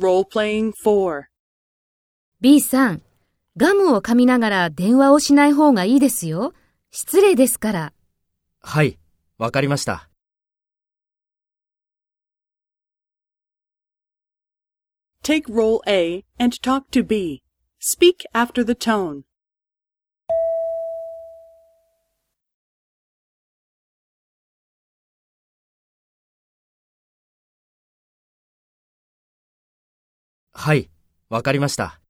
Role-playing 4. B さん、ガムを噛みながら電話をしない方がいいですよ。失礼ですから。はい、わかりました。Take role A and talk to B. Speak after the tone. はい、わかりました。